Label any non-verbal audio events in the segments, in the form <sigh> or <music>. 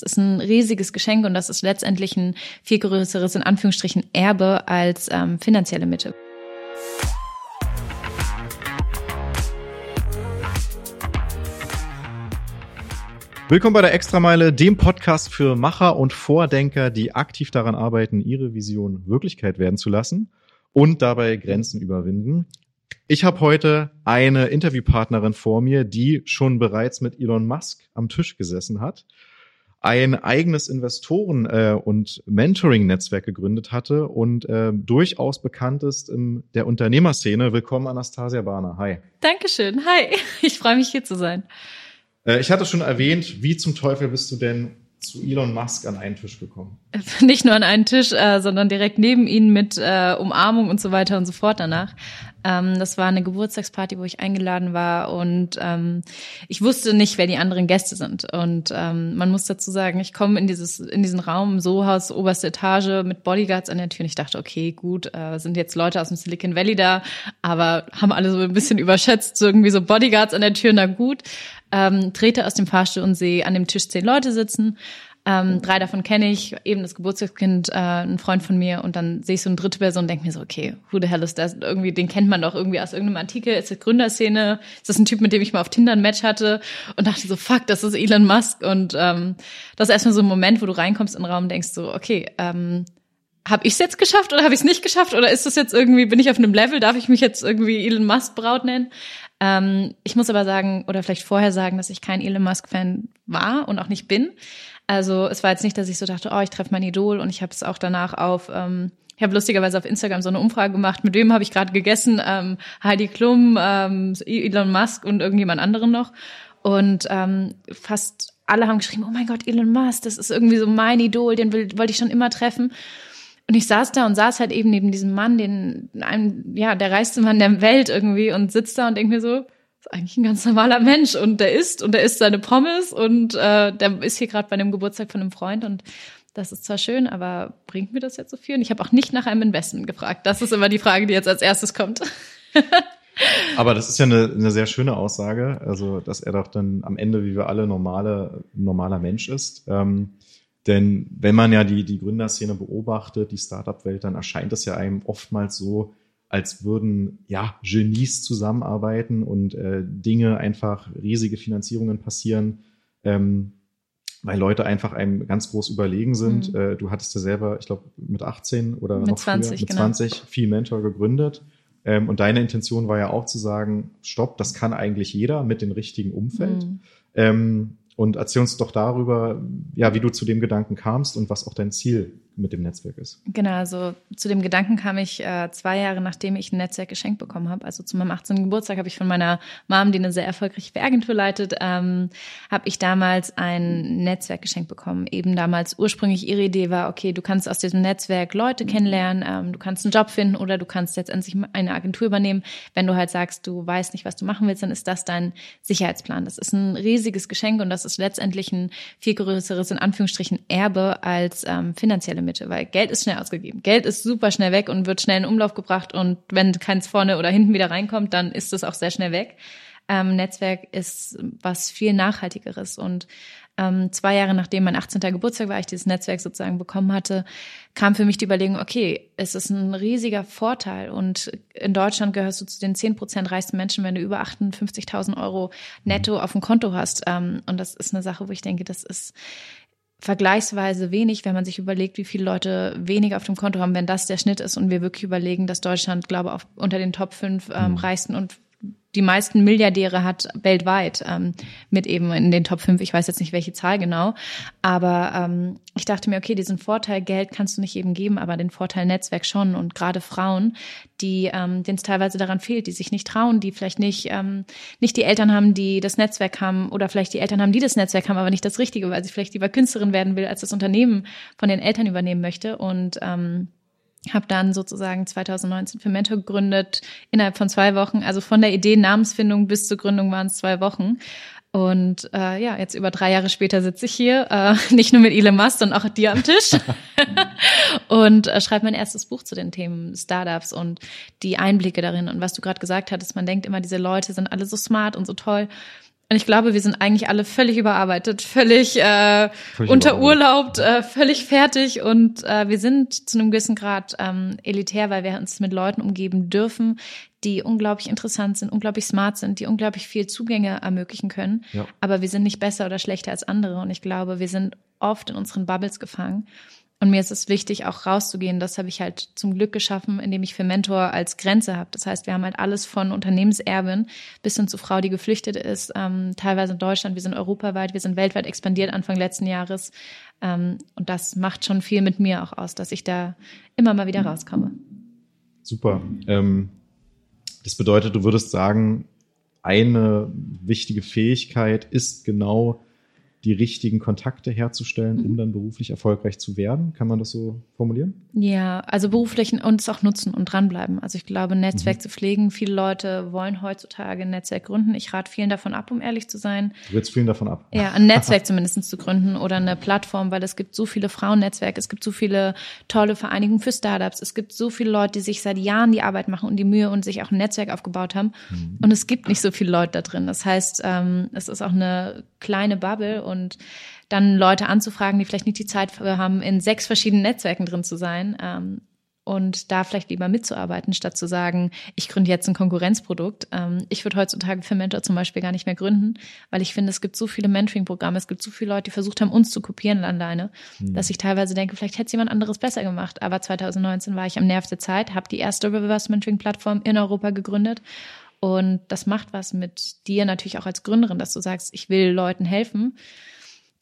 Das ist ein riesiges Geschenk und das ist letztendlich ein viel größeres, in Anführungsstrichen, Erbe als ähm, finanzielle Mittel. Willkommen bei der Extrameile, dem Podcast für Macher und Vordenker, die aktiv daran arbeiten, ihre Vision Wirklichkeit werden zu lassen und dabei Grenzen überwinden. Ich habe heute eine Interviewpartnerin vor mir, die schon bereits mit Elon Musk am Tisch gesessen hat ein eigenes Investoren- äh, und Mentoring-Netzwerk gegründet hatte und äh, durchaus bekannt ist in der Unternehmerszene. Willkommen, Anastasia Barner. Hi. Dankeschön. Hi. <laughs> Ich freue mich, hier zu sein. Äh, ich hatte schon erwähnt, wie zum Teufel bist du denn zu Elon Musk an einen Tisch gekommen? <laughs> Nicht nur an einen Tisch, äh, sondern direkt neben ihn mit äh, Umarmung und so weiter und so fort danach. Ähm, das war eine Geburtstagsparty, wo ich eingeladen war und ähm, ich wusste nicht, wer die anderen Gäste sind. Und ähm, man muss dazu sagen, ich komme in dieses in diesen Raum, Sohaus, oberste Etage mit Bodyguards an der Tür und ich dachte, okay, gut, äh, sind jetzt Leute aus dem Silicon Valley da, aber haben alle so ein bisschen überschätzt, so irgendwie so Bodyguards an der Tür, na gut. Ähm, trete aus dem Fahrstuhl und sehe an dem Tisch zehn Leute sitzen ähm, drei davon kenne ich, eben das Geburtstagskind, äh, ein Freund von mir und dann sehe ich so eine dritte Person und denke mir so, okay, who the hell is das? Irgendwie, den kennt man doch irgendwie aus irgendeinem Artikel, ist das Gründerszene, ist das ein Typ, mit dem ich mal auf Tinder ein Match hatte und dachte so, fuck, das ist Elon Musk und ähm, das ist erstmal so ein Moment, wo du reinkommst in den Raum und denkst so, okay, ähm, habe ich es jetzt geschafft oder habe ich es nicht geschafft oder ist das jetzt irgendwie, bin ich auf einem Level, darf ich mich jetzt irgendwie Elon Musk Braut nennen? Ähm, ich muss aber sagen, oder vielleicht vorher sagen, dass ich kein Elon Musk Fan war und auch nicht bin. Also es war jetzt nicht, dass ich so dachte, oh, ich treffe mein Idol und ich habe es auch danach auf, ähm, ich habe lustigerweise auf Instagram so eine Umfrage gemacht, mit wem habe ich gerade gegessen, ähm, Heidi Klum, ähm, Elon Musk und irgendjemand anderen noch. Und ähm, fast alle haben geschrieben, oh mein Gott, Elon Musk, das ist irgendwie so mein Idol, den will, wollte ich schon immer treffen. Und ich saß da und saß halt eben neben diesem Mann, den einem, ja, der reichste Mann der Welt irgendwie und sitzt da und denke mir so, ist eigentlich ein ganz normaler Mensch und der isst und der isst seine Pommes und äh, der ist hier gerade bei einem Geburtstag von einem Freund und das ist zwar schön, aber bringt mir das jetzt so viel? Und ich habe auch nicht nach einem Investment gefragt. Das ist immer die Frage, die jetzt als erstes kommt. <laughs> aber das ist ja eine, eine sehr schöne Aussage, also dass er doch dann am Ende, wie wir alle, normale, normaler Mensch ist. Ähm, denn wenn man ja die, die Gründerszene beobachtet, die Startup-Welt, dann erscheint es ja einem oftmals so, als würden ja Genies zusammenarbeiten und äh, Dinge einfach riesige Finanzierungen passieren, ähm, weil Leute einfach einem ganz groß überlegen sind. Mhm. Äh, du hattest ja selber, ich glaube, mit 18 oder mit noch 20, früher, mit genau. 20 viel Mentor gegründet. Ähm, und deine Intention war ja auch zu sagen, stopp, das kann eigentlich jeder mit dem richtigen Umfeld. Mhm. Ähm, und erzähl uns doch darüber, ja, wie du zu dem Gedanken kamst und was auch dein Ziel mit dem Netzwerk ist. Genau, also zu dem Gedanken kam ich äh, zwei Jahre, nachdem ich ein Netzwerk geschenkt bekommen habe. Also zu meinem 18. Geburtstag habe ich von meiner Mom, die eine sehr erfolgreiche Werkagentur leitet, ähm, habe ich damals ein Netzwerk geschenkt bekommen. Eben damals ursprünglich ihre Idee war, okay, du kannst aus diesem Netzwerk Leute kennenlernen, ähm, du kannst einen Job finden oder du kannst letztendlich eine Agentur übernehmen. Wenn du halt sagst, du weißt nicht, was du machen willst, dann ist das dein Sicherheitsplan. Das ist ein riesiges Geschenk und das ist letztendlich ein viel größeres, in Anführungsstrichen, Erbe als ähm, finanzielle Mittel, weil Geld ist schnell ausgegeben. Geld ist super schnell weg und wird schnell in Umlauf gebracht und wenn keins vorne oder hinten wieder reinkommt, dann ist es auch sehr schnell weg. Ähm, Netzwerk ist was viel nachhaltigeres und ähm, zwei Jahre nachdem mein 18. Geburtstag war, ich dieses Netzwerk sozusagen bekommen hatte, kam für mich die Überlegung, okay, es ist ein riesiger Vorteil und in Deutschland gehörst du zu den 10 Prozent reichsten Menschen, wenn du über 58.000 Euro netto auf dem Konto hast. Ähm, und das ist eine Sache, wo ich denke, das ist vergleichsweise wenig, wenn man sich überlegt, wie viele Leute weniger auf dem Konto haben, wenn das der Schnitt ist und wir wirklich überlegen, dass Deutschland, glaube ich, unter den Top 5 ähm, mhm. reichsten und die meisten Milliardäre hat weltweit ähm, mit eben in den Top 5. Ich weiß jetzt nicht, welche Zahl genau. Aber ähm, ich dachte mir, okay, diesen Vorteil Geld kannst du nicht eben geben, aber den Vorteil Netzwerk schon. Und gerade Frauen, die ähm, denen es teilweise daran fehlt, die sich nicht trauen, die vielleicht nicht, ähm, nicht die Eltern haben, die das Netzwerk haben oder vielleicht die Eltern haben, die das Netzwerk haben, aber nicht das Richtige, weil sie vielleicht lieber Künstlerin werden will, als das Unternehmen von den Eltern übernehmen möchte. Und ähm, habe dann sozusagen 2019 für Mentor gegründet, innerhalb von zwei Wochen. Also von der Idee Namensfindung bis zur Gründung waren es zwei Wochen. Und äh, ja, jetzt über drei Jahre später sitze ich hier, äh, <laughs> nicht nur mit Elon Musk, sondern auch dir am Tisch <laughs> und äh, schreibe mein erstes Buch zu den Themen Startups und die Einblicke darin. Und was du gerade gesagt hattest, man denkt immer, diese Leute sind alle so smart und so toll. Und ich glaube, wir sind eigentlich alle völlig überarbeitet, völlig, äh, völlig unterurlaubt, äh, völlig fertig und äh, wir sind zu einem gewissen Grad ähm, elitär, weil wir uns mit Leuten umgeben dürfen, die unglaublich interessant sind, unglaublich smart sind, die unglaublich viel Zugänge ermöglichen können. Ja. Aber wir sind nicht besser oder schlechter als andere. Und ich glaube, wir sind oft in unseren Bubbles gefangen. Und mir ist es wichtig, auch rauszugehen. Das habe ich halt zum Glück geschaffen, indem ich für Mentor als Grenze habe. Das heißt, wir haben halt alles von Unternehmenserbin bis hin zu Frau, die geflüchtet ist, ähm, teilweise in Deutschland, wir sind europaweit, wir sind weltweit expandiert Anfang letzten Jahres. Ähm, und das macht schon viel mit mir auch aus, dass ich da immer mal wieder rauskomme. Super. Ähm, das bedeutet, du würdest sagen, eine wichtige Fähigkeit ist genau die richtigen Kontakte herzustellen, um mhm. dann beruflich erfolgreich zu werden. Kann man das so formulieren? Ja, also beruflich und es auch nutzen und dranbleiben. Also ich glaube, Netzwerk mhm. zu pflegen, viele Leute wollen heutzutage ein Netzwerk gründen. Ich rate vielen davon ab, um ehrlich zu sein. Du willst vielen davon ab? Ja, ein Netzwerk zumindest zu gründen oder eine Plattform, weil es gibt so viele Frauennetzwerke, es gibt so viele tolle Vereinigungen für Startups, es gibt so viele Leute, die sich seit Jahren die Arbeit machen und die Mühe und sich auch ein Netzwerk aufgebaut haben. Mhm. Und es gibt nicht so viele Leute da drin. Das heißt, ähm, es ist auch eine kleine Bubble und dann Leute anzufragen, die vielleicht nicht die Zeit haben, in sechs verschiedenen Netzwerken drin zu sein. Ähm, und da vielleicht lieber mitzuarbeiten, statt zu sagen, ich gründe jetzt ein Konkurrenzprodukt. Ähm, ich würde heutzutage für Mentor zum Beispiel gar nicht mehr gründen, weil ich finde, es gibt so viele Mentoring-Programme, es gibt so viele Leute, die versucht haben, uns zu kopieren alleine, mhm. dass ich teilweise denke, vielleicht hätte es jemand anderes besser gemacht. Aber 2019 war ich am Nerv der Zeit, habe die erste Reverse Mentoring-Plattform in Europa gegründet und das macht was mit dir natürlich auch als Gründerin, dass du sagst, ich will Leuten helfen.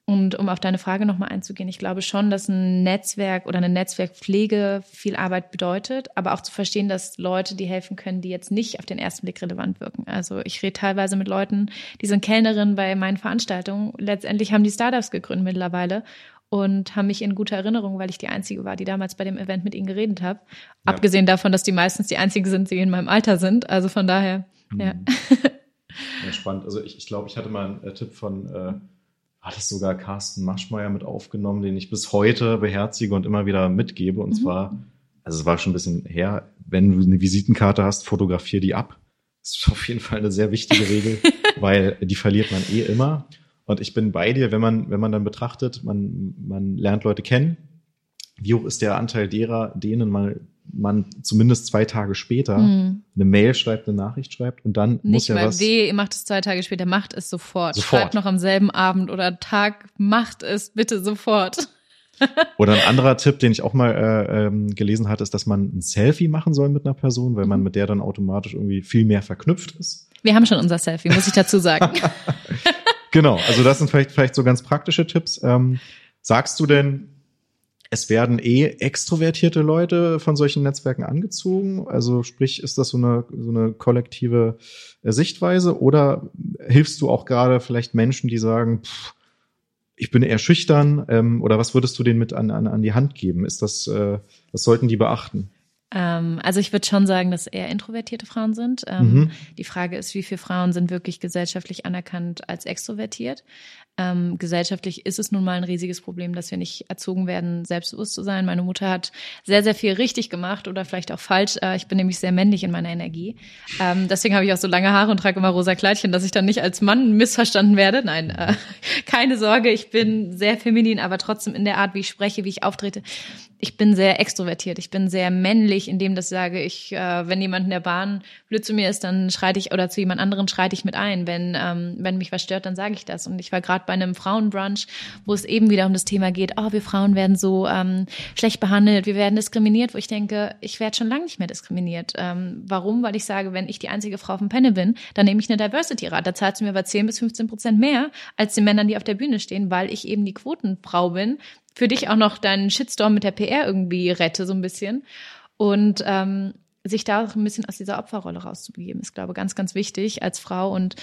Und um auf deine Frage nochmal einzugehen, ich glaube schon, dass ein Netzwerk oder eine Netzwerkpflege viel Arbeit bedeutet, aber auch zu verstehen, dass Leute, die helfen können, die jetzt nicht auf den ersten Blick relevant wirken. Also ich rede teilweise mit Leuten, die sind Kellnerin bei meinen Veranstaltungen. Letztendlich haben die Startups gegründet mittlerweile und haben mich in guter Erinnerung, weil ich die Einzige war, die damals bei dem Event mit ihnen geredet habe. Ja. Abgesehen davon, dass die meistens die Einzigen sind, die in meinem Alter sind. Also von daher, mhm. ja. <laughs> ja. Spannend. Also ich, ich glaube, ich hatte mal einen äh, Tipp von, äh, hat es sogar Carsten Maschmeyer mit aufgenommen, den ich bis heute beherzige und immer wieder mitgebe. Und mhm. zwar, also es war schon ein bisschen her, wenn du eine Visitenkarte hast, fotografier die ab. Das ist auf jeden Fall eine sehr wichtige Regel, <laughs> weil die verliert man eh immer. Und ich bin bei dir, wenn man, wenn man dann betrachtet, man, man lernt Leute kennen. Wie hoch ist der Anteil derer, denen mal man zumindest zwei Tage später hm. eine Mail schreibt, eine Nachricht schreibt und dann Nicht muss ja mal was. D macht es zwei Tage später, macht es sofort. sofort. Schreibt noch am selben Abend oder Tag, macht es bitte sofort. <laughs> Oder ein anderer Tipp, den ich auch mal äh, ähm, gelesen hatte, ist, dass man ein Selfie machen soll mit einer Person, weil man mhm. mit der dann automatisch irgendwie viel mehr verknüpft ist. Wir haben schon unser Selfie, muss ich dazu sagen. <laughs> Genau, also das sind vielleicht, vielleicht so ganz praktische Tipps. Ähm, sagst du denn, es werden eh extrovertierte Leute von solchen Netzwerken angezogen? Also sprich, ist das so eine, so eine kollektive äh, Sichtweise oder hilfst du auch gerade vielleicht Menschen, die sagen, pff, ich bin eher schüchtern ähm, oder was würdest du denen mit an, an, an die Hand geben? Ist das, äh, was sollten die beachten? Ähm, also ich würde schon sagen, dass eher introvertierte Frauen sind. Ähm, mhm. Die Frage ist, wie viele Frauen sind wirklich gesellschaftlich anerkannt als extrovertiert? Ähm, gesellschaftlich ist es nun mal ein riesiges Problem, dass wir nicht erzogen werden, selbstbewusst zu sein. Meine Mutter hat sehr, sehr viel richtig gemacht oder vielleicht auch falsch. Äh, ich bin nämlich sehr männlich in meiner Energie. Ähm, deswegen habe ich auch so lange Haare und trage immer rosa Kleidchen, dass ich dann nicht als Mann missverstanden werde. Nein, äh, <laughs> keine Sorge, ich bin sehr feminin, aber trotzdem in der Art, wie ich spreche, wie ich auftrete. Ich bin sehr extrovertiert. Ich bin sehr männlich, indem das sage ich, äh, wenn jemand in der Bahn blöd zu mir ist, dann schreite ich oder zu jemand anderem schreite ich mit ein. Wenn ähm, wenn mich was stört, dann sage ich das. Und ich war gerade bei einem Frauenbrunch, wo es eben wieder um das Thema geht, oh, wir Frauen werden so ähm, schlecht behandelt, wir werden diskriminiert, wo ich denke, ich werde schon lange nicht mehr diskriminiert. Ähm, warum? Weil ich sage, wenn ich die einzige Frau auf dem Panel bin, dann nehme ich eine Diversity-Rat. Da zahlt sie mir aber 10 bis 15 Prozent mehr als die Männern, die auf der Bühne stehen, weil ich eben die Quotenfrau bin. Für dich auch noch deinen Shitstorm mit der PR irgendwie rette, so ein bisschen. Und ähm, sich da auch ein bisschen aus dieser Opferrolle rauszubegeben, ist, glaube ich, ganz, ganz wichtig als Frau. Und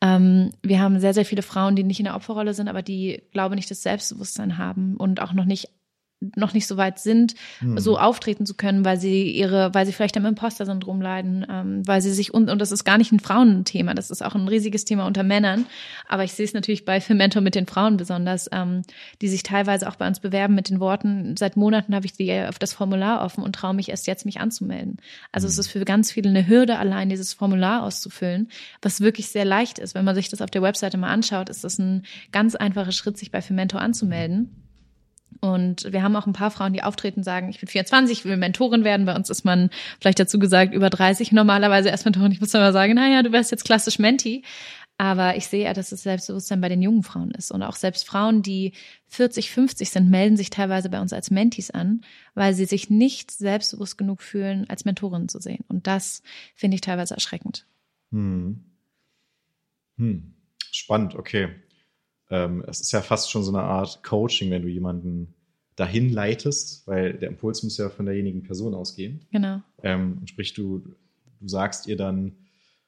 ähm, wir haben sehr, sehr viele Frauen, die nicht in der Opferrolle sind, aber die, glaube ich, nicht das Selbstbewusstsein haben und auch noch nicht noch nicht so weit sind, hm. so auftreten zu können, weil sie ihre, weil sie vielleicht am Imposter-Syndrom leiden, ähm, weil sie sich und und das ist gar nicht ein Frauenthema, das ist auch ein riesiges Thema unter Männern. Aber ich sehe es natürlich bei Fermentor mit den Frauen besonders, ähm, die sich teilweise auch bei uns bewerben mit den Worten: Seit Monaten habe ich die auf das Formular offen und traue mich erst jetzt mich anzumelden. Also hm. es ist für ganz viele eine Hürde, allein dieses Formular auszufüllen, was wirklich sehr leicht ist. Wenn man sich das auf der Webseite mal anschaut, ist das ein ganz einfacher Schritt, sich bei Fermentor anzumelden. Und wir haben auch ein paar Frauen, die auftreten, sagen, ich bin 24, ich will Mentorin werden. Bei uns ist man vielleicht dazu gesagt über 30 normalerweise erst Mentorin. Ich muss dann mal sagen, naja, du wärst jetzt klassisch Menti. Aber ich sehe ja, dass das Selbstbewusstsein bei den jungen Frauen ist. Und auch selbst Frauen, die 40, 50 sind, melden sich teilweise bei uns als Mentis an, weil sie sich nicht selbstbewusst genug fühlen, als Mentorin zu sehen. Und das finde ich teilweise erschreckend. Hm. Hm. Spannend, okay ähm, es ist ja fast schon so eine Art Coaching, wenn du jemanden dahin leitest, weil der Impuls muss ja von derjenigen Person ausgehen. Genau. Ähm, sprich, du, du sagst ihr dann,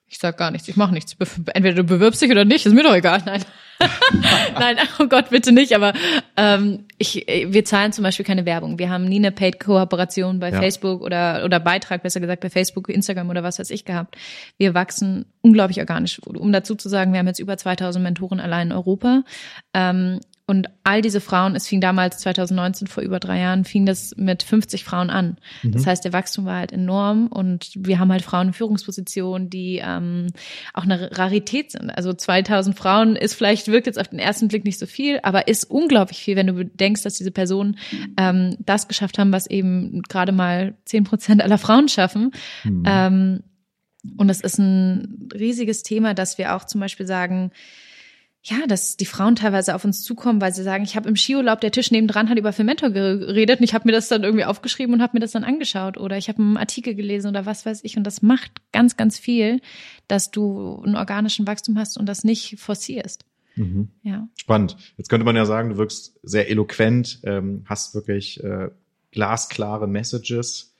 ich sag gar nichts, ich mache nichts. Entweder du bewirbst dich oder nicht, ist mir doch egal. Nein. <laughs> Nein, oh Gott, bitte nicht. Aber ähm, ich, wir zahlen zum Beispiel keine Werbung. Wir haben nie eine Paid-Kooperation bei ja. Facebook oder, oder Beitrag, besser gesagt, bei Facebook, Instagram oder was weiß ich gehabt. Wir wachsen unglaublich organisch. Um dazu zu sagen, wir haben jetzt über 2000 Mentoren allein in Europa. Ähm, und all diese Frauen, es fing damals 2019 vor über drei Jahren, fing das mit 50 Frauen an. Mhm. Das heißt, der Wachstum war halt enorm und wir haben halt Frauen in Führungspositionen, die ähm, auch eine Rarität sind. Also 2000 Frauen ist vielleicht, wirkt jetzt auf den ersten Blick nicht so viel, aber ist unglaublich viel, wenn du denkst, dass diese Personen ähm, das geschafft haben, was eben gerade mal 10 Prozent aller Frauen schaffen. Mhm. Ähm, und das ist ein riesiges Thema, dass wir auch zum Beispiel sagen, ja, dass die Frauen teilweise auf uns zukommen, weil sie sagen, ich habe im Skiurlaub, der Tisch nebendran hat über Fermentor geredet und ich habe mir das dann irgendwie aufgeschrieben und habe mir das dann angeschaut oder ich habe einen Artikel gelesen oder was weiß ich und das macht ganz, ganz viel, dass du einen organischen Wachstum hast und das nicht forcierst. Mhm. Ja. Spannend. Jetzt könnte man ja sagen, du wirkst sehr eloquent, ähm, hast wirklich äh, glasklare Messages.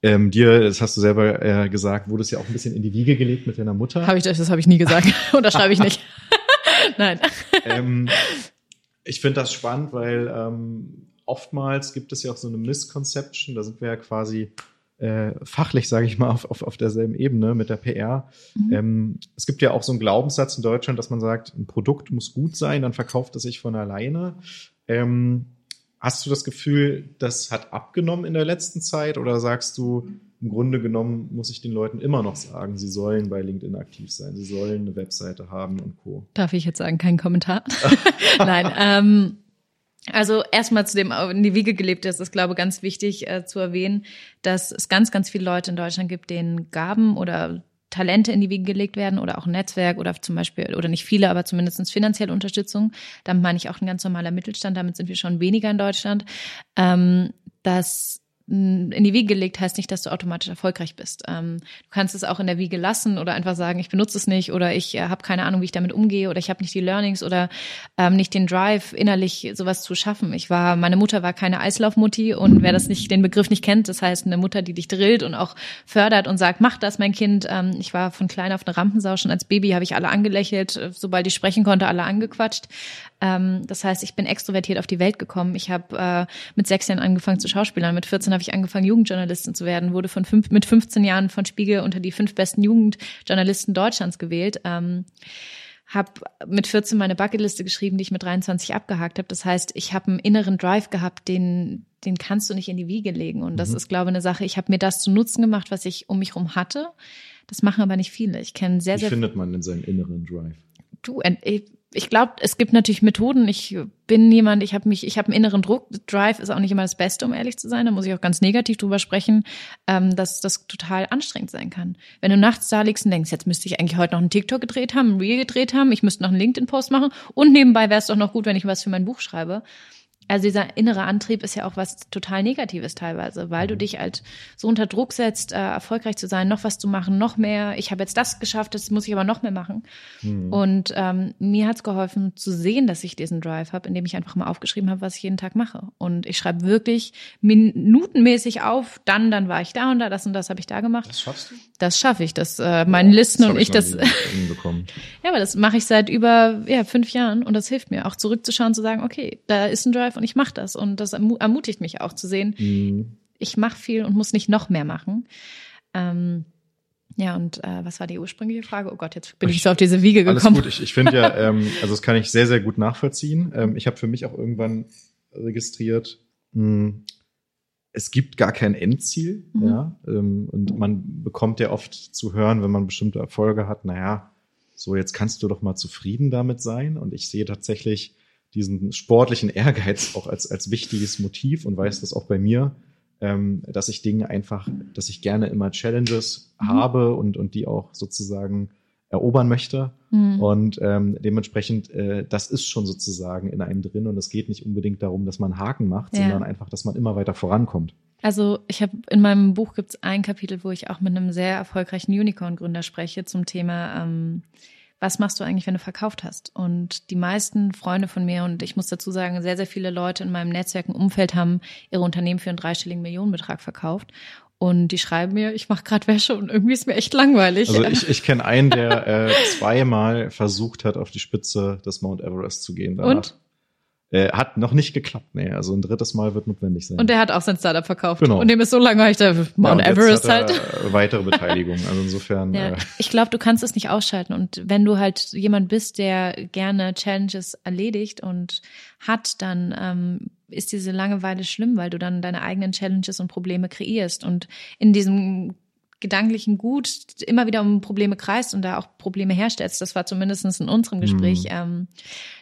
Ähm, dir, das hast du selber äh, gesagt, wurde es ja auch ein bisschen in die Wiege gelegt mit deiner Mutter. Habe ich das? Das habe ich nie gesagt. <laughs> Unterschreibe ich nicht. <laughs> Nein. <laughs> Ähm, ich finde das spannend, weil ähm, oftmals gibt es ja auch so eine Misconception, da sind wir ja quasi äh, fachlich, sage ich mal, auf, auf, auf derselben Ebene mit der PR. Mhm. Ähm, es gibt ja auch so einen Glaubenssatz in Deutschland, dass man sagt, ein Produkt muss gut sein, dann verkauft es sich von alleine. Ähm, hast du das Gefühl, das hat abgenommen in der letzten Zeit oder sagst du, im Grunde genommen muss ich den Leuten immer noch sagen, sie sollen bei LinkedIn aktiv sein, sie sollen eine Webseite haben und Co. Darf ich jetzt sagen, kein Kommentar? <laughs> <laughs> Nein. Ähm, also erstmal zu dem in die Wiege gelebt ist, ist glaube ich ganz wichtig äh, zu erwähnen, dass es ganz, ganz viele Leute in Deutschland gibt, denen Gaben oder Talente in die Wiege gelegt werden oder auch ein Netzwerk oder zum Beispiel, oder nicht viele, aber zumindest finanzielle Unterstützung. Damit meine ich auch ein ganz normaler Mittelstand, damit sind wir schon weniger in Deutschland. Ähm, dass in die Wiege gelegt heißt nicht, dass du automatisch erfolgreich bist. Ähm, du kannst es auch in der Wiege lassen oder einfach sagen, ich benutze es nicht oder ich äh, habe keine Ahnung, wie ich damit umgehe oder ich habe nicht die Learnings oder ähm, nicht den Drive, innerlich sowas zu schaffen. Ich war, meine Mutter war keine Eislaufmutti und wer das nicht, den Begriff nicht kennt, das heißt eine Mutter, die dich drillt und auch fördert und sagt, mach das, mein Kind. Ähm, ich war von klein auf eine Rampensau schon als Baby, habe ich alle angelächelt, sobald ich sprechen konnte, alle angequatscht. Ähm, das heißt, ich bin extrovertiert auf die Welt gekommen. Ich habe äh, mit sechs Jahren angefangen zu Schauspielern. Mit 14 habe ich angefangen, Jugendjournalistin zu werden. Wurde von fünf, mit 15 Jahren von Spiegel unter die fünf besten Jugendjournalisten Deutschlands gewählt. Ähm, habe mit 14 meine Bucketliste geschrieben, die ich mit 23 abgehakt habe. Das heißt, ich habe einen inneren Drive gehabt, den den kannst du nicht in die Wiege legen. Und das mhm. ist, glaube ich, eine Sache. Ich habe mir das zu Nutzen gemacht, was ich um mich rum hatte. Das machen aber nicht viele. Ich kenne sehr, Wie sehr. Wie findet man denn seinen inneren Drive? Du, ich glaube, es gibt natürlich Methoden. Ich bin jemand, ich habe mich, ich habe einen inneren Druck. Drive ist auch nicht immer das Beste, um ehrlich zu sein. Da muss ich auch ganz negativ drüber sprechen, ähm, dass das total anstrengend sein kann. Wenn du nachts da liegst und denkst, jetzt müsste ich eigentlich heute noch einen TikTok gedreht haben, einen Reel gedreht haben, ich müsste noch einen LinkedIn-Post machen und nebenbei wäre es doch noch gut, wenn ich was für mein Buch schreibe also dieser innere Antrieb ist ja auch was total Negatives teilweise, weil du mhm. dich halt so unter Druck setzt, äh, erfolgreich zu sein, noch was zu machen, noch mehr. Ich habe jetzt das geschafft, das muss ich aber noch mehr machen. Mhm. Und ähm, mir hat's geholfen zu sehen, dass ich diesen Drive habe, indem ich einfach mal aufgeschrieben habe, was ich jeden Tag mache. Und ich schreibe wirklich minutenmäßig auf, dann, dann war ich da und da, das und das habe ich da gemacht. Das schaffst du? Das schaffe ich, das äh, meinen Listen das und ich, ich das. <laughs> ja, aber das mache ich seit über ja, fünf Jahren und das hilft mir auch zurückzuschauen, zu sagen, okay, da ist ein Drive und ich mache das. Und das ermutigt mich auch zu sehen, mhm. ich mache viel und muss nicht noch mehr machen. Ähm, ja, und äh, was war die ursprüngliche Frage? Oh Gott, jetzt bin ich, ich so auf diese Wiege gekommen. Alles gut, ich, ich finde ja, <laughs> ähm, also das kann ich sehr, sehr gut nachvollziehen. Ähm, ich habe für mich auch irgendwann registriert, mh, hm, es gibt gar kein Endziel, mhm. ja. Ähm, und man bekommt ja oft zu hören, wenn man bestimmte Erfolge hat, naja, so jetzt kannst du doch mal zufrieden damit sein. Und ich sehe tatsächlich diesen sportlichen Ehrgeiz auch als, als wichtiges Motiv und weiß das auch bei mir, ähm, dass ich Dinge einfach, dass ich gerne immer Challenges mhm. habe und, und die auch sozusagen erobern möchte. Mhm. Und ähm, dementsprechend, äh, das ist schon sozusagen in einem drin. Und es geht nicht unbedingt darum, dass man Haken macht, ja. sondern einfach, dass man immer weiter vorankommt. Also ich habe in meinem Buch gibt es ein Kapitel, wo ich auch mit einem sehr erfolgreichen Unicorn-Gründer spreche zum Thema, ähm, was machst du eigentlich, wenn du verkauft hast? Und die meisten Freunde von mir und ich muss dazu sagen, sehr, sehr viele Leute in meinem Netzwerk im Umfeld haben ihre Unternehmen für einen dreistelligen Millionenbetrag verkauft. Und die schreiben mir, ich mache gerade Wäsche und irgendwie ist mir echt langweilig. Also ich, <laughs> ich kenne einen, der äh, zweimal versucht hat, auf die Spitze des Mount Everest zu gehen. Danach. Und? Äh, hat noch nicht geklappt, nee. Also ein drittes Mal wird notwendig sein. Und der hat auch sein Startup verkauft. Genau. Und dem ist so langweilig, der Mount ja, Everest halt. <laughs> weitere Beteiligung. Also insofern. Ja, äh, ich glaube, du kannst es nicht ausschalten. Und wenn du halt jemand bist, der gerne Challenges erledigt und hat, dann ähm, ist diese Langeweile schlimm, weil du dann deine eigenen Challenges und Probleme kreierst. Und in diesem gedanklichen Gut immer wieder um Probleme kreist und da auch Probleme herstellst. Das war zumindest in unserem Gespräch mhm. ähm,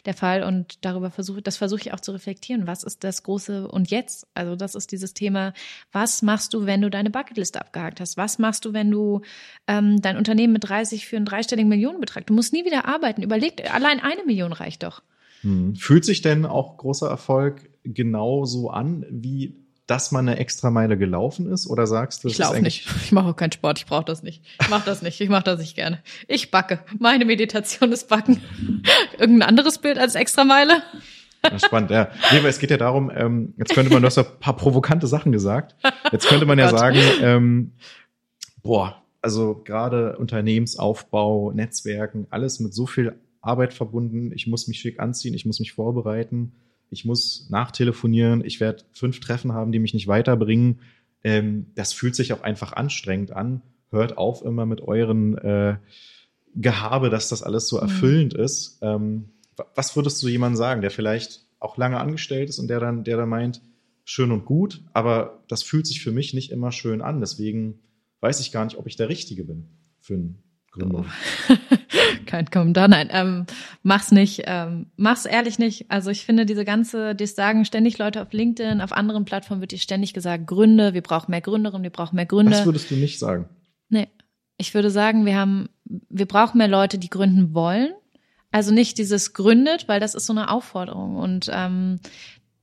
der Fall. Und darüber versuche, das versuche ich auch zu reflektieren. Was ist das große und jetzt? Also das ist dieses Thema, was machst du, wenn du deine Bucketliste abgehakt hast? Was machst du, wenn du ähm, dein Unternehmen mit 30 für einen dreistelligen Millionenbetrag? Du musst nie wieder arbeiten. Überleg, allein eine Million reicht doch. Mhm. Fühlt sich denn auch großer Erfolg genauso an wie dass man eine extra Meile gelaufen ist? Oder sagst du, ich laufe nicht. Ich mache auch keinen Sport. Ich brauche das nicht. Ich mache das nicht. Ich mache das nicht gerne. Ich backe. Meine Meditation ist Backen. <laughs> Irgendein anderes Bild als extra Meile? Ja, spannend, ja. Nee, aber es geht ja darum, ähm, jetzt könnte man, du hast ein paar provokante Sachen gesagt. Jetzt könnte man ja oh sagen, ähm, boah, also gerade Unternehmensaufbau, Netzwerken, alles mit so viel Arbeit verbunden. Ich muss mich schick anziehen, ich muss mich vorbereiten ich muss nachtelefonieren, ich werde fünf Treffen haben, die mich nicht weiterbringen. Ähm, das fühlt sich auch einfach anstrengend an. Hört auf immer mit euren äh, Gehabe, dass das alles so mhm. erfüllend mhm. ist. Ähm, was würdest du jemandem sagen, der vielleicht auch lange angestellt ist und der dann, der dann meint, schön und gut, aber das fühlt sich für mich nicht immer schön an. Deswegen weiß ich gar nicht, ob ich der Richtige bin für einen Gründung. Oh. <laughs> Kein Kommentar, nein, ähm, mach's nicht, ähm, mach's ehrlich nicht. Also ich finde diese ganze, die sagen ständig Leute auf LinkedIn, auf anderen Plattformen wird dir ständig gesagt, Gründe, wir brauchen mehr Gründerinnen, wir brauchen mehr Gründer. Das würdest du nicht sagen? Nee, ich würde sagen, wir haben, wir brauchen mehr Leute, die gründen wollen. Also nicht dieses gründet, weil das ist so eine Aufforderung und ähm,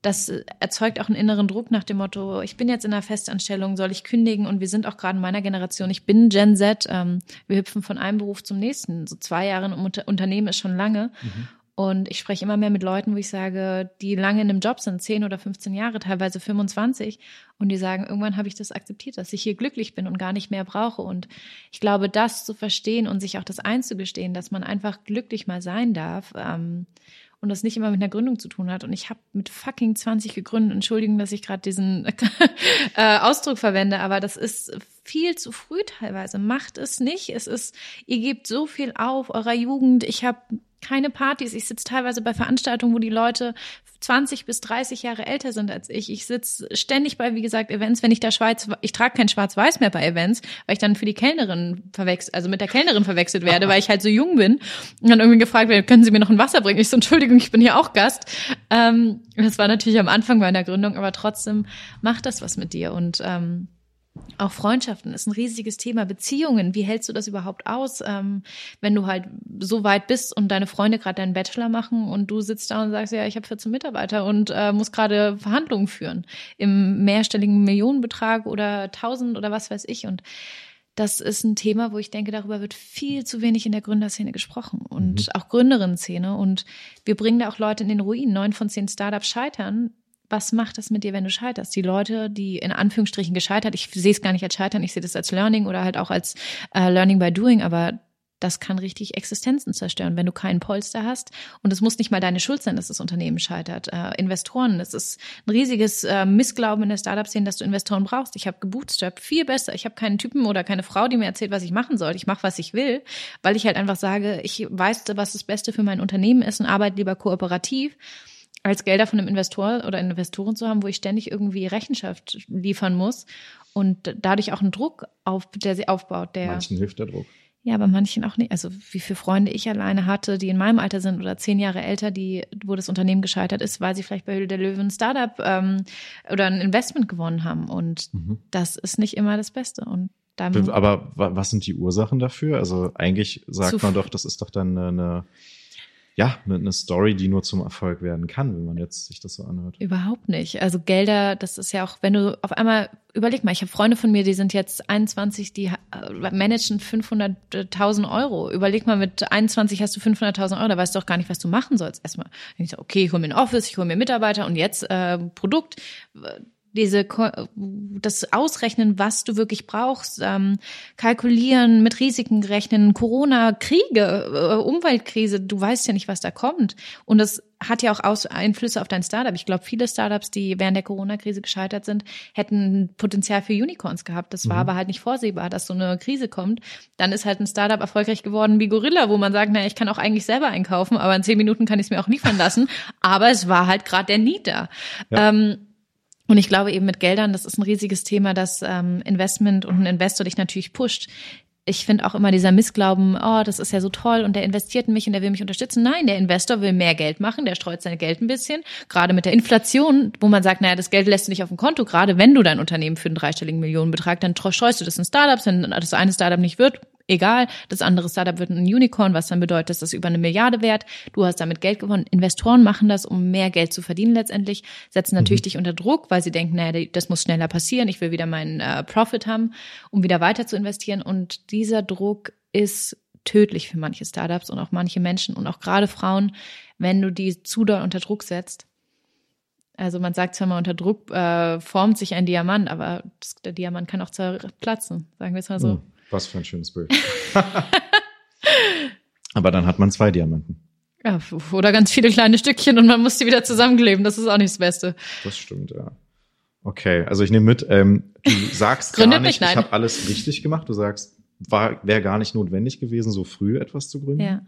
das erzeugt auch einen inneren Druck nach dem Motto, ich bin jetzt in einer Festanstellung, soll ich kündigen? Und wir sind auch gerade in meiner Generation, ich bin Gen Z, ähm, wir hüpfen von einem Beruf zum nächsten. So zwei Jahre im Unter Unternehmen ist schon lange. Mhm. Und ich spreche immer mehr mit Leuten, wo ich sage, die lange in einem Job sind, 10 oder 15 Jahre, teilweise 25, und die sagen, irgendwann habe ich das akzeptiert, dass ich hier glücklich bin und gar nicht mehr brauche. Und ich glaube, das zu verstehen und sich auch das einzugestehen, dass man einfach glücklich mal sein darf, ähm, und das nicht immer mit einer Gründung zu tun hat. Und ich habe mit fucking 20 gegründet. Entschuldigen, dass ich gerade diesen <laughs> äh, Ausdruck verwende, aber das ist viel zu früh teilweise. Macht es nicht. Es ist, ihr gebt so viel auf eurer Jugend. Ich habe keine Partys. Ich sitze teilweise bei Veranstaltungen, wo die Leute 20 bis 30 Jahre älter sind als ich. Ich sitze ständig bei, wie gesagt, Events, wenn ich da Schweiz, ich trage kein Schwarz-Weiß mehr bei Events, weil ich dann für die Kellnerin verwechselt, also mit der Kellnerin verwechselt werde, weil ich halt so jung bin und dann irgendwie gefragt werde, können Sie mir noch ein Wasser bringen? Ich so, Entschuldigung, ich bin hier auch Gast. Ähm, das war natürlich am Anfang meiner Gründung, aber trotzdem macht das was mit dir und ähm, auch Freundschaften ist ein riesiges Thema. Beziehungen, wie hältst du das überhaupt aus, ähm, wenn du halt so weit bist und deine Freunde gerade deinen Bachelor machen und du sitzt da und sagst, ja, ich habe 14 Mitarbeiter und äh, muss gerade Verhandlungen führen im mehrstelligen Millionenbetrag oder tausend oder was weiß ich. Und das ist ein Thema, wo ich denke, darüber wird viel zu wenig in der Gründerszene gesprochen und mhm. auch Gründerinnen-Szene. Und wir bringen da auch Leute in den Ruin. Neun von zehn Startups scheitern, was macht das mit dir, wenn du scheiterst? Die Leute, die in Anführungsstrichen gescheitert, ich sehe es gar nicht als Scheitern, ich sehe das als Learning oder halt auch als äh, Learning by Doing, aber das kann richtig Existenzen zerstören, wenn du keinen Polster hast. Und es muss nicht mal deine Schuld sein, dass das Unternehmen scheitert. Äh, Investoren, es ist ein riesiges äh, Missglauben in der Startup-Szene, dass du Investoren brauchst. Ich habe gebootstrapped, viel besser. Ich habe keinen Typen oder keine Frau, die mir erzählt, was ich machen soll. Ich mache, was ich will, weil ich halt einfach sage, ich weiß, was das Beste für mein Unternehmen ist und arbeite lieber kooperativ als Gelder von einem Investor oder Investoren zu haben, wo ich ständig irgendwie Rechenschaft liefern muss und dadurch auch einen Druck auf, der sie aufbaut. Der Manchen hilft der Druck. Ja, aber manchen auch nicht. Also wie viele Freunde ich alleine hatte, die in meinem Alter sind oder zehn Jahre älter, die, wo das Unternehmen gescheitert ist, weil sie vielleicht bei Höhle der Löwen ein Startup ähm, oder ein Investment gewonnen haben. Und mhm. das ist nicht immer das Beste. Und dann, aber was sind die Ursachen dafür? Also eigentlich sagt man doch, das ist doch dann eine ja, eine Story, die nur zum Erfolg werden kann, wenn man jetzt sich das so anhört. Überhaupt nicht. Also Gelder, das ist ja auch, wenn du auf einmal, überleg mal, ich habe Freunde von mir, die sind jetzt 21, die äh, managen 500.000 Euro. Überleg mal, mit 21 hast du 500.000 Euro, da weißt du auch gar nicht, was du machen sollst. Erstmal, ich so, okay, ich hole mir ein Office, ich hole mir Mitarbeiter und jetzt äh, Produkt diese das Ausrechnen, was du wirklich brauchst, ähm, kalkulieren, mit Risiken rechnen, Corona, Kriege, äh, Umweltkrise, du weißt ja nicht, was da kommt. Und das hat ja auch Aus Einflüsse auf dein Startup. Ich glaube, viele Startups, die während der Corona-Krise gescheitert sind, hätten Potenzial für Unicorns gehabt. Das war mhm. aber halt nicht vorsehbar, dass so eine Krise kommt. Dann ist halt ein Startup erfolgreich geworden wie Gorilla, wo man sagt, naja, ich kann auch eigentlich selber einkaufen, aber in zehn Minuten kann ich es mir auch liefern lassen. aber es war halt gerade der Need da. Ja. Ähm, und ich glaube eben mit Geldern, das ist ein riesiges Thema, dass ähm, Investment und ein Investor dich natürlich pusht. Ich finde auch immer dieser Missglauben, oh, das ist ja so toll und der investiert in mich und der will mich unterstützen. Nein, der Investor will mehr Geld machen, der streut sein Geld ein bisschen. Gerade mit der Inflation, wo man sagt, naja, das Geld lässt du nicht auf dem Konto, gerade wenn du dein Unternehmen für einen dreistelligen Millionenbetrag, dann streust du das in Startups, wenn das eine Startup nicht wird, egal. Das andere Startup wird ein Unicorn, was dann bedeutet, dass das über eine Milliarde wert. Du hast damit Geld gewonnen. Investoren machen das, um mehr Geld zu verdienen letztendlich, setzen natürlich mhm. dich unter Druck, weil sie denken, naja, das muss schneller passieren. Ich will wieder meinen äh, Profit haben, um wieder weiter zu investieren. Und dieser Druck ist tödlich für manche Startups und auch manche Menschen und auch gerade Frauen, wenn du die zu doll unter Druck setzt. Also man sagt zwar mal, unter Druck äh, formt sich ein Diamant, aber der Diamant kann auch zerplatzen, sagen wir es mal so. Mhm. Was für ein schönes Bild. <laughs> <laughs> Aber dann hat man zwei Diamanten. Ja, oder ganz viele kleine Stückchen und man muss die wieder zusammenkleben. Das ist auch nicht das Beste. Das stimmt, ja. Okay, also ich nehme mit, ähm, du <laughs> sagst gar nicht, ich habe alles richtig gemacht. Du sagst, wäre gar nicht notwendig gewesen, so früh etwas zu gründen. Ja.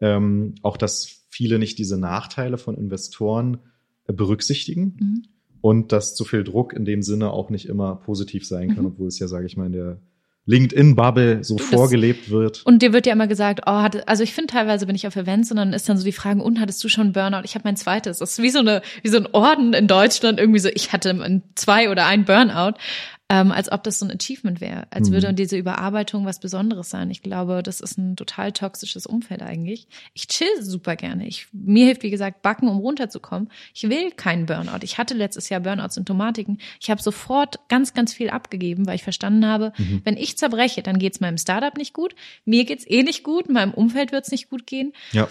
Ähm, auch, dass viele nicht diese Nachteile von Investoren äh, berücksichtigen. Mhm. Und dass zu viel Druck in dem Sinne auch nicht immer positiv sein kann, mhm. obwohl es ja, sage ich mal, in der LinkedIn-Bubble so du, vorgelebt wird. Und dir wird ja immer gesagt, oh, hatte, also ich finde teilweise bin ich auf Events und dann ist dann so die Frage, und hattest du schon Burnout? Ich habe mein zweites. Das ist wie so eine, wie so ein Orden in Deutschland irgendwie so, ich hatte zwei oder ein Burnout ähm, als ob das so ein Achievement wäre, als mhm. würde diese Überarbeitung was Besonderes sein. Ich glaube, das ist ein total toxisches Umfeld eigentlich. Ich chill super gerne. Ich, mir hilft, wie gesagt, Backen, um runterzukommen. Ich will keinen Burnout. Ich hatte letztes Jahr Burnout-Symptomatiken. Ich habe sofort ganz, ganz viel abgegeben, weil ich verstanden habe, mhm. wenn ich zerbreche, dann geht's meinem Startup nicht gut, mir geht's eh nicht gut, meinem Umfeld wird's nicht gut gehen. Ja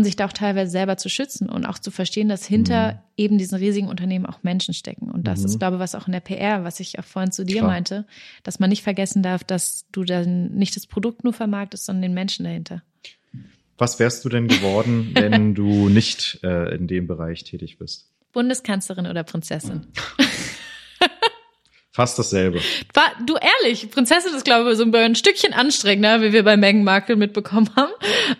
und sich da auch teilweise selber zu schützen und auch zu verstehen, dass hinter mhm. eben diesen riesigen Unternehmen auch Menschen stecken. Und das mhm. ist, glaube ich, was auch in der PR, was ich auch vorhin zu dir Klar. meinte, dass man nicht vergessen darf, dass du dann nicht das Produkt nur vermarktest, sondern den Menschen dahinter. Was wärst du denn geworden, <laughs> wenn du nicht äh, in dem Bereich tätig bist? Bundeskanzlerin oder Prinzessin? <laughs> Fast dasselbe. War, du ehrlich, Prinzessin ist, glaube ich, so ein Stückchen anstrengender, wie wir bei Meghan Markle mitbekommen haben.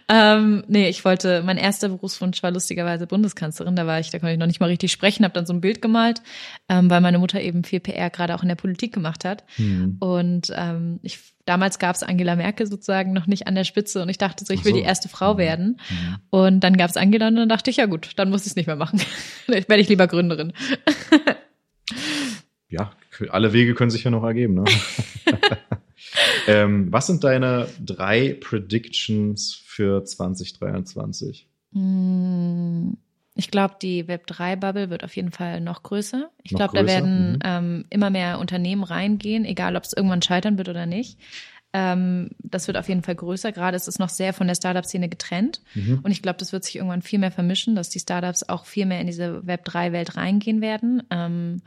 Ähm, nee, ich wollte, mein erster Berufswunsch war lustigerweise Bundeskanzlerin. Da war ich, da konnte ich noch nicht mal richtig sprechen, habe dann so ein Bild gemalt, ähm, weil meine Mutter eben viel PR gerade auch in der Politik gemacht hat. Mhm. Und ähm, ich damals gab es Angela Merkel sozusagen noch nicht an der Spitze und ich dachte so, ich will so. die erste Frau mhm. werden. Mhm. Und dann gab es Angela und dann dachte ich, ja gut, dann muss ich es nicht mehr machen. <laughs> werde ich lieber Gründerin. <laughs> ja, alle Wege können sich ja noch ergeben. Ne? <laughs> ähm, was sind deine drei Predictions für 2023? Hm, ich glaube, die Web3-Bubble wird auf jeden Fall noch größer. Ich glaube, da werden mhm. ähm, immer mehr Unternehmen reingehen, egal ob es irgendwann scheitern wird oder nicht. Ähm, das wird auf jeden Fall größer. Gerade ist es noch sehr von der Startup-Szene getrennt. Mhm. Und ich glaube, das wird sich irgendwann viel mehr vermischen, dass die Startups auch viel mehr in diese Web3-Welt reingehen werden. Ähm,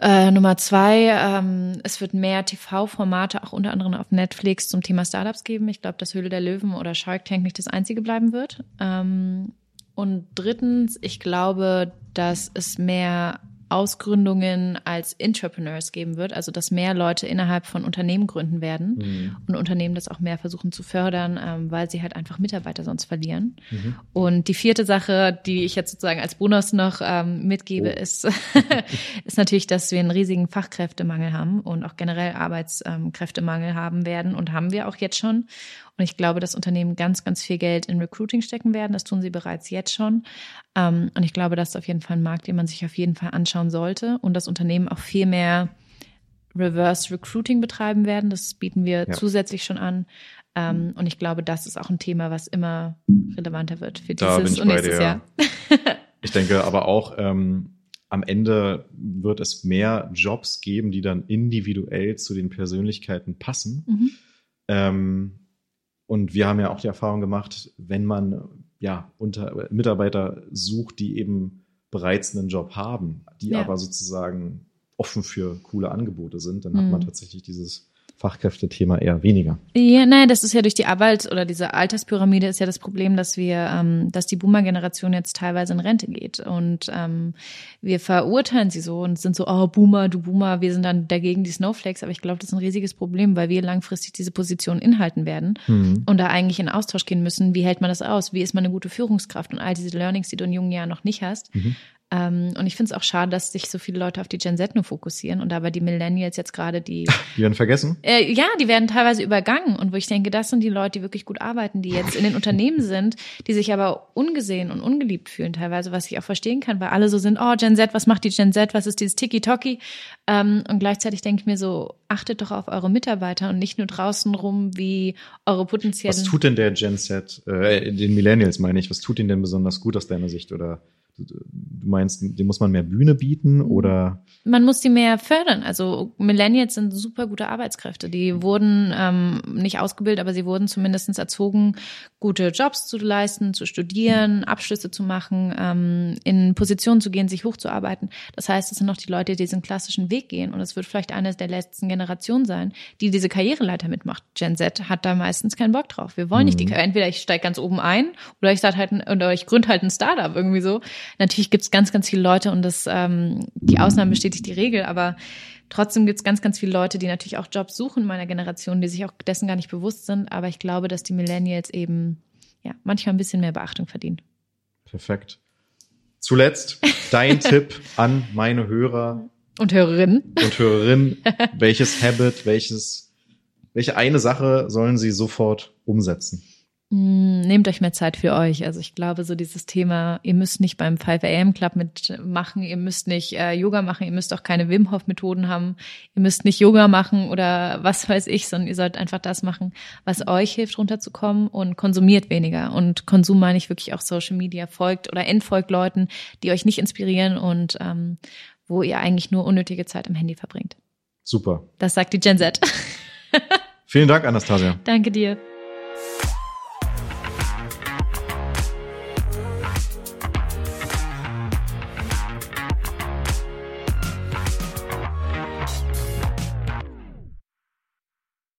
Äh, Nummer zwei, ähm, es wird mehr TV-Formate auch unter anderem auf Netflix zum Thema Startups geben. Ich glaube, dass Höhle der Löwen oder Shark Tank nicht das einzige bleiben wird. Ähm, und drittens, ich glaube, dass es mehr Ausgründungen als Entrepreneurs geben wird, also dass mehr Leute innerhalb von Unternehmen gründen werden mhm. und Unternehmen das auch mehr versuchen zu fördern, ähm, weil sie halt einfach Mitarbeiter sonst verlieren. Mhm. Und die vierte Sache, die ich jetzt sozusagen als Bonus noch ähm, mitgebe, oh. ist, <laughs> ist natürlich, dass wir einen riesigen Fachkräftemangel haben und auch generell Arbeitskräftemangel haben werden und haben wir auch jetzt schon. Und ich glaube, dass Unternehmen ganz, ganz viel Geld in Recruiting stecken werden. Das tun sie bereits jetzt schon. Ähm, und ich glaube, das ist auf jeden Fall ein Markt, den man sich auf jeden Fall anschauen sollte. Und dass Unternehmen auch viel mehr Reverse Recruiting betreiben werden. Das bieten wir ja. zusätzlich schon an. Ähm, und ich glaube, das ist auch ein Thema, was immer relevanter wird für dieses und nächstes Jahr. <laughs> ich denke aber auch, ähm, am Ende wird es mehr Jobs geben, die dann individuell zu den Persönlichkeiten passen. Mhm. Ähm, und wir haben ja auch die Erfahrung gemacht, wenn man ja unter Mitarbeiter sucht, die eben bereits einen Job haben, die ja. aber sozusagen offen für coole Angebote sind, dann mhm. hat man mhm. tatsächlich dieses Fachkräftethema eher weniger. Ja, nein, das ist ja durch die Arbeit oder diese Alterspyramide ist ja das Problem, dass wir, ähm, dass die Boomer-Generation jetzt teilweise in Rente geht und ähm, wir verurteilen sie so und sind so, oh Boomer, du Boomer, wir sind dann dagegen die Snowflakes, aber ich glaube, das ist ein riesiges Problem, weil wir langfristig diese Position inhalten werden mhm. und da eigentlich in Austausch gehen müssen. Wie hält man das aus? Wie ist man eine gute Führungskraft und all diese Learnings, die du in jungen Jahren noch nicht hast? Mhm. Ähm, und ich finde es auch schade, dass sich so viele Leute auf die Gen Z nur fokussieren und aber die Millennials jetzt gerade die. Die werden vergessen? Äh, ja, die werden teilweise übergangen. Und wo ich denke, das sind die Leute, die wirklich gut arbeiten, die jetzt in den Unternehmen sind, die sich aber ungesehen und ungeliebt fühlen teilweise, was ich auch verstehen kann, weil alle so sind, oh, Gen Z, was macht die Gen Z, was ist dieses Tiki-Toki? Ähm, und gleichzeitig denke ich mir so, achtet doch auf eure Mitarbeiter und nicht nur draußen rum, wie eure potenziellen. Was tut denn der Gen Z, äh, den Millennials meine ich, was tut ihnen denn besonders gut aus deiner Sicht oder? Du meinst, dem muss man mehr Bühne bieten oder? Man muss die mehr fördern. Also Millennials sind super gute Arbeitskräfte. Die wurden ähm, nicht ausgebildet, aber sie wurden zumindest erzogen, gute Jobs zu leisten, zu studieren, Abschlüsse zu machen, ähm, in Positionen zu gehen, sich hochzuarbeiten. Das heißt, es sind noch die Leute, die diesen klassischen Weg gehen. Und es wird vielleicht eine der letzten Generationen sein, die diese Karriereleiter mitmacht. Gen Z hat da meistens keinen Bock drauf. Wir wollen mhm. nicht die, entweder ich steige ganz oben ein oder ich starte halt, ein, oder ich gründe halt ein Startup irgendwie so. Natürlich gibt es ganz, ganz viele Leute und das, ähm, die Ausnahme bestätigt die Regel, aber trotzdem gibt es ganz, ganz viele Leute, die natürlich auch Jobs suchen in meiner Generation, die sich auch dessen gar nicht bewusst sind. Aber ich glaube, dass die Millennials eben ja manchmal ein bisschen mehr Beachtung verdienen. Perfekt. Zuletzt dein <laughs> Tipp an meine Hörer und Hörerinnen. Und Hörerinnen. welches Habit, welches, welche eine Sache sollen sie sofort umsetzen? Hm, nehmt euch mehr Zeit für euch. Also ich glaube, so dieses Thema, ihr müsst nicht beim 5 AM Club mitmachen, ihr müsst nicht äh, Yoga machen, ihr müsst auch keine Wim Hof Methoden haben, ihr müsst nicht Yoga machen oder was weiß ich, sondern ihr sollt einfach das machen, was euch hilft runterzukommen und konsumiert weniger. Und Konsum meine ich wirklich auch Social Media, folgt oder entfolgt Leuten, die euch nicht inspirieren und ähm, wo ihr eigentlich nur unnötige Zeit am Handy verbringt. Super. Das sagt die Gen Z. Vielen Dank, Anastasia. Danke dir.